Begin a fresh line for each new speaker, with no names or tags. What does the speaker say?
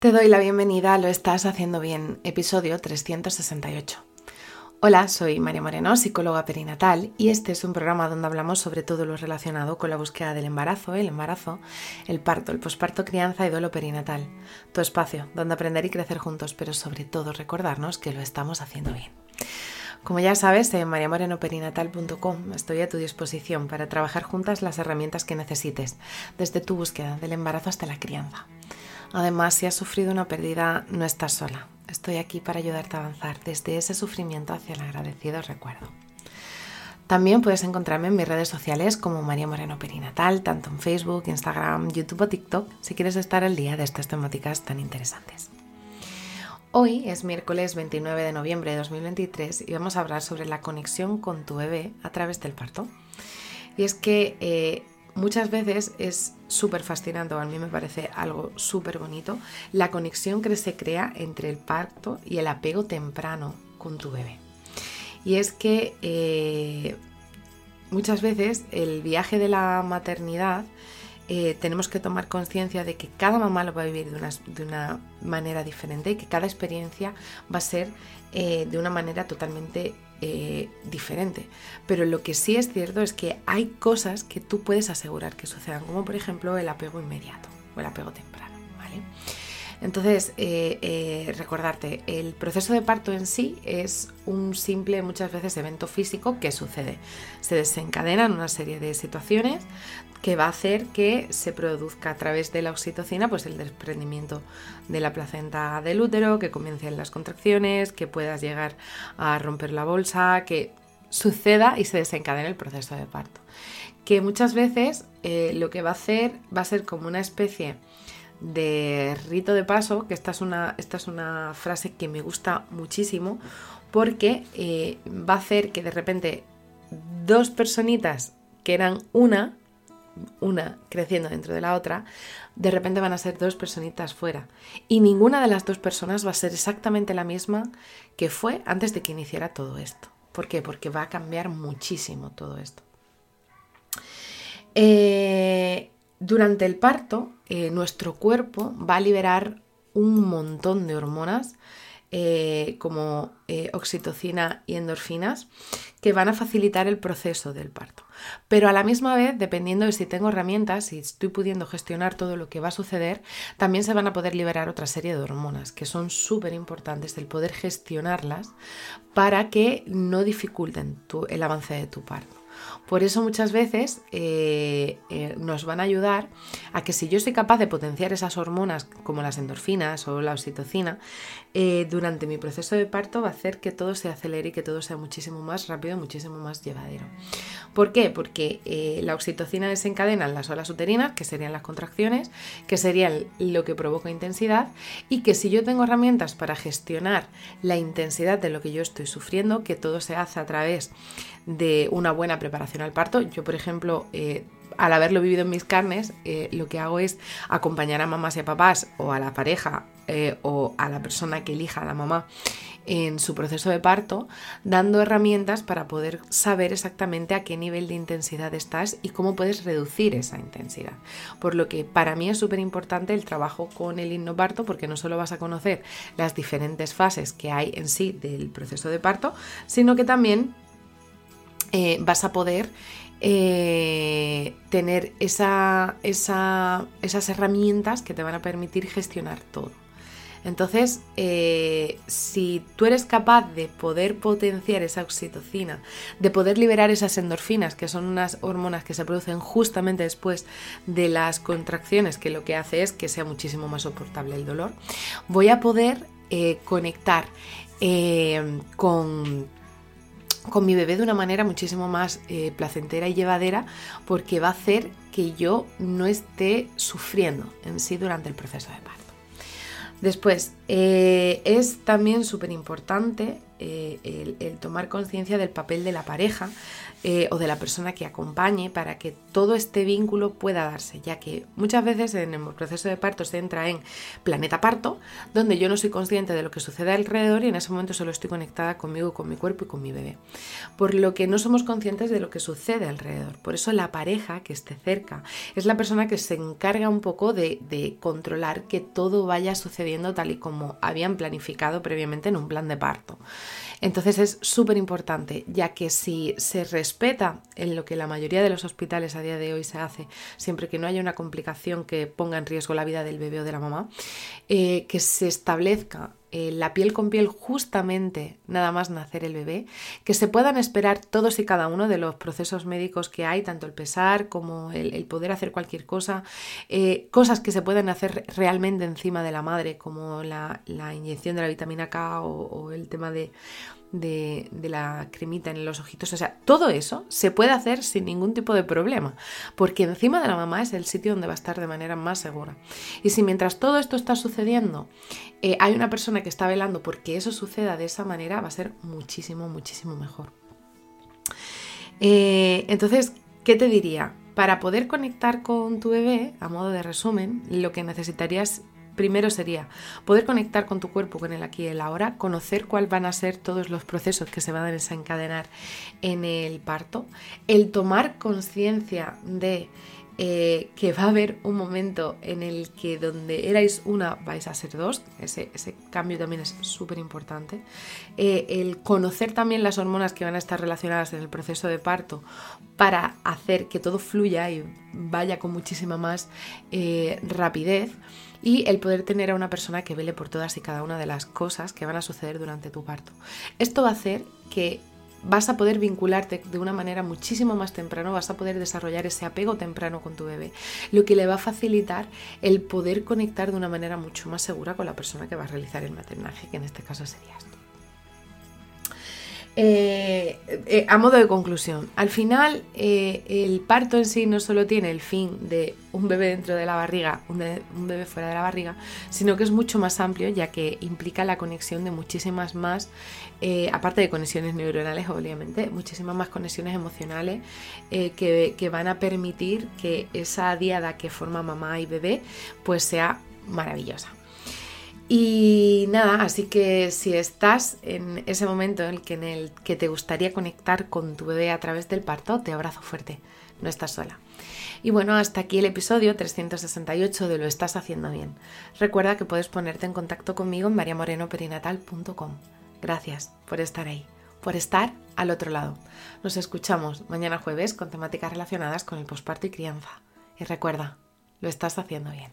Te doy la bienvenida a Lo Estás Haciendo Bien, episodio 368. Hola, soy María Moreno, psicóloga perinatal, y este es un programa donde hablamos sobre todo lo relacionado con la búsqueda del embarazo, el embarazo, el parto, el posparto, crianza y duelo perinatal. Tu espacio donde aprender y crecer juntos, pero sobre todo recordarnos que lo estamos haciendo bien. Como ya sabes, en mariamorenoperinatal.com estoy a tu disposición para trabajar juntas las herramientas que necesites, desde tu búsqueda del embarazo hasta la crianza. Además, si has sufrido una pérdida, no estás sola. Estoy aquí para ayudarte a avanzar desde ese sufrimiento hacia el agradecido recuerdo. También puedes encontrarme en mis redes sociales como María Moreno Perinatal, tanto en Facebook, Instagram, YouTube o TikTok, si quieres estar al día de estas temáticas tan interesantes. Hoy es miércoles 29 de noviembre de 2023 y vamos a hablar sobre la conexión con tu bebé a través del parto. Y es que eh, muchas veces es súper fascinante, a mí me parece algo súper bonito, la conexión que se crea entre el parto y el apego temprano con tu bebé. Y es que eh, muchas veces el viaje de la maternidad eh, tenemos que tomar conciencia de que cada mamá lo va a vivir de una, de una, manera diferente y que cada experiencia va a ser eh, de una manera totalmente eh, diferente. Pero lo que sí es cierto es que hay cosas que tú puedes asegurar que sucedan, como por ejemplo el apego inmediato o el apego temprano. ¿vale? Entonces, eh, eh, recordarte, el proceso de parto en sí es un simple, muchas veces, evento físico que sucede. Se desencadenan una serie de situaciones que va a hacer que se produzca a través de la oxitocina pues el desprendimiento de la placenta del útero, que comiencen las contracciones, que puedas llegar a romper la bolsa, que suceda y se desencadene el proceso de parto. Que muchas veces eh, lo que va a hacer va a ser como una especie de rito de paso, que esta es una, esta es una frase que me gusta muchísimo, porque eh, va a hacer que de repente dos personitas que eran una, una creciendo dentro de la otra, de repente van a ser dos personitas fuera. Y ninguna de las dos personas va a ser exactamente la misma que fue antes de que iniciara todo esto. ¿Por qué? Porque va a cambiar muchísimo todo esto. Eh, durante el parto, eh, nuestro cuerpo va a liberar un montón de hormonas eh, como eh, oxitocina y endorfinas que van a facilitar el proceso del parto. Pero a la misma vez, dependiendo de si tengo herramientas, si estoy pudiendo gestionar todo lo que va a suceder, también se van a poder liberar otra serie de hormonas que son súper importantes el poder gestionarlas para que no dificulten el avance de tu parto. Por eso muchas veces eh, eh, nos van a ayudar a que si yo soy capaz de potenciar esas hormonas como las endorfinas o la oxitocina, eh, durante mi proceso de parto va a hacer que todo se acelere y que todo sea muchísimo más rápido, muchísimo más llevadero. ¿Por qué? Porque la oxitocina desencadena las olas uterinas, que serían las contracciones, que serían lo que provoca intensidad, y que si yo tengo herramientas para gestionar la intensidad de lo que yo estoy sufriendo, que todo se hace a través de una buena preparación al parto. Yo, por ejemplo, eh, al haberlo vivido en mis carnes, eh, lo que hago es acompañar a mamás y a papás o a la pareja eh, o a la persona que elija a la mamá en su proceso de parto, dando herramientas para poder saber exactamente a qué nivel de intensidad estás y cómo puedes reducir esa intensidad. Por lo que para mí es súper importante el trabajo con el hipnoparto porque no solo vas a conocer las diferentes fases que hay en sí del proceso de parto, sino que también eh, vas a poder eh, tener esas herramientas que te van a permitir gestionar todo. Entonces, eh, si tú eres capaz de poder potenciar esa oxitocina, de poder liberar esas endorfinas, que son unas hormonas que se producen justamente después de las contracciones, que lo que hace es que sea muchísimo más soportable el dolor, voy a poder conectar con con mi bebé de una manera muchísimo más eh, placentera y llevadera porque va a hacer que yo no esté sufriendo en sí durante el proceso de parto. Después, eh, es también súper importante eh, el, tomar conciencia del papel de la pareja eh, o de la persona que acompañe para que todo este vínculo pueda darse, ya que muchas veces en el proceso de parto se entra en planeta parto, donde yo no soy consciente de lo que sucede alrededor y en ese momento solo estoy conectada conmigo, con mi cuerpo y con mi bebé. Por lo que no somos conscientes de lo que sucede alrededor. Por eso la pareja que esté cerca es la persona que se encarga un poco de, de controlar que todo vaya sucediendo tal y como habían planificado previamente en un plan de parto. Entonces es súper importante, ya que si se respeta en lo que la mayoría de los hospitales a día de hoy se hace, siempre que no haya una complicación que ponga en riesgo la vida del bebé o de la mamá, eh, que se establezca eh, la piel con piel justamente nada más nacer el bebé, que se puedan esperar todos y cada uno de los procesos médicos que hay, tanto el pesar como el, poder hacer cualquier cosa, eh, cosas que se pueden hacer realmente encima de la madre, como la, inyección de la vitamina K o el tema de, de, la cremita en los ojitos. O sea, todo eso se puede hacer sin ningún tipo de problema, porque encima de la mamá es el sitio donde va a estar de manera más segura. Y si mientras todo esto está sucediendo, eh, hay una persona que está velando porque eso suceda de esa manera, va a ser muchísimo, muchísimo mejor. Eh, entonces, ¿qué te diría? Para poder conectar con tu bebé, a modo de resumen, lo que necesitarías primero sería poder conectar con tu cuerpo, con el aquí y el ahora, conocer cuáles van a ser todos los procesos que se van a desencadenar en el parto, el tomar conciencia de eh, que va a haber un momento en el que donde erais una vais a ser dos, ese, cambio también es súper importante, eh, el conocer también las hormonas que van a estar relacionadas en el proceso de parto para hacer que todo fluya y vaya con muchísima más eh, rapidez y el poder tener a una persona que vele por todas y cada una de las cosas que van a suceder durante tu parto. Esto va a hacer que vas a poder vincularte de una manera muchísimo más temprano, vas a poder desarrollar ese apego temprano con tu bebé, lo que le va a facilitar el poder conectar de una manera mucho más segura con la persona que va a realizar el maternaje, que en este caso serías tú. Eh, eh, a modo de conclusión, al final eh, el parto en sí no solo tiene el fin de un bebé dentro de la barriga, un, bebé fuera de la barriga, sino que es mucho más amplio ya que implica la conexión de muchísimas más, aparte de conexiones neuronales obviamente, muchísimas más conexiones emocionales que, que van a permitir que esa diada que forma mamá y bebé pues sea maravillosa. Y nada, así que si estás en ese momento en el, que, te gustaría conectar con tu bebé a través del parto, te abrazo fuerte, no estás sola. Y bueno, hasta aquí el episodio 368 de Lo estás haciendo bien. Recuerda que puedes ponerte en contacto conmigo en mariamorenoperinatal.com. Gracias por estar ahí, por estar al otro lado. Nos escuchamos mañana jueves con temáticas relacionadas con el posparto y crianza. Y recuerda, lo estás haciendo bien.